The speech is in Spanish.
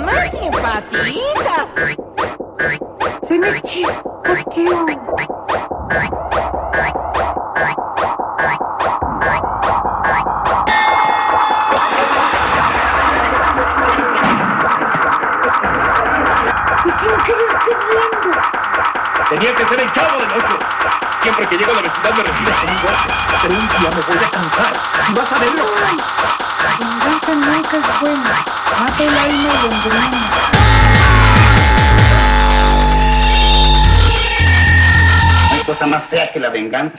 son más simpatizas. Soy más chistoso. Día me voy a cansar. Y vas a verlo. La venganza nunca es buena. Mata el alma y envenena. Cosa más fea que la venganza.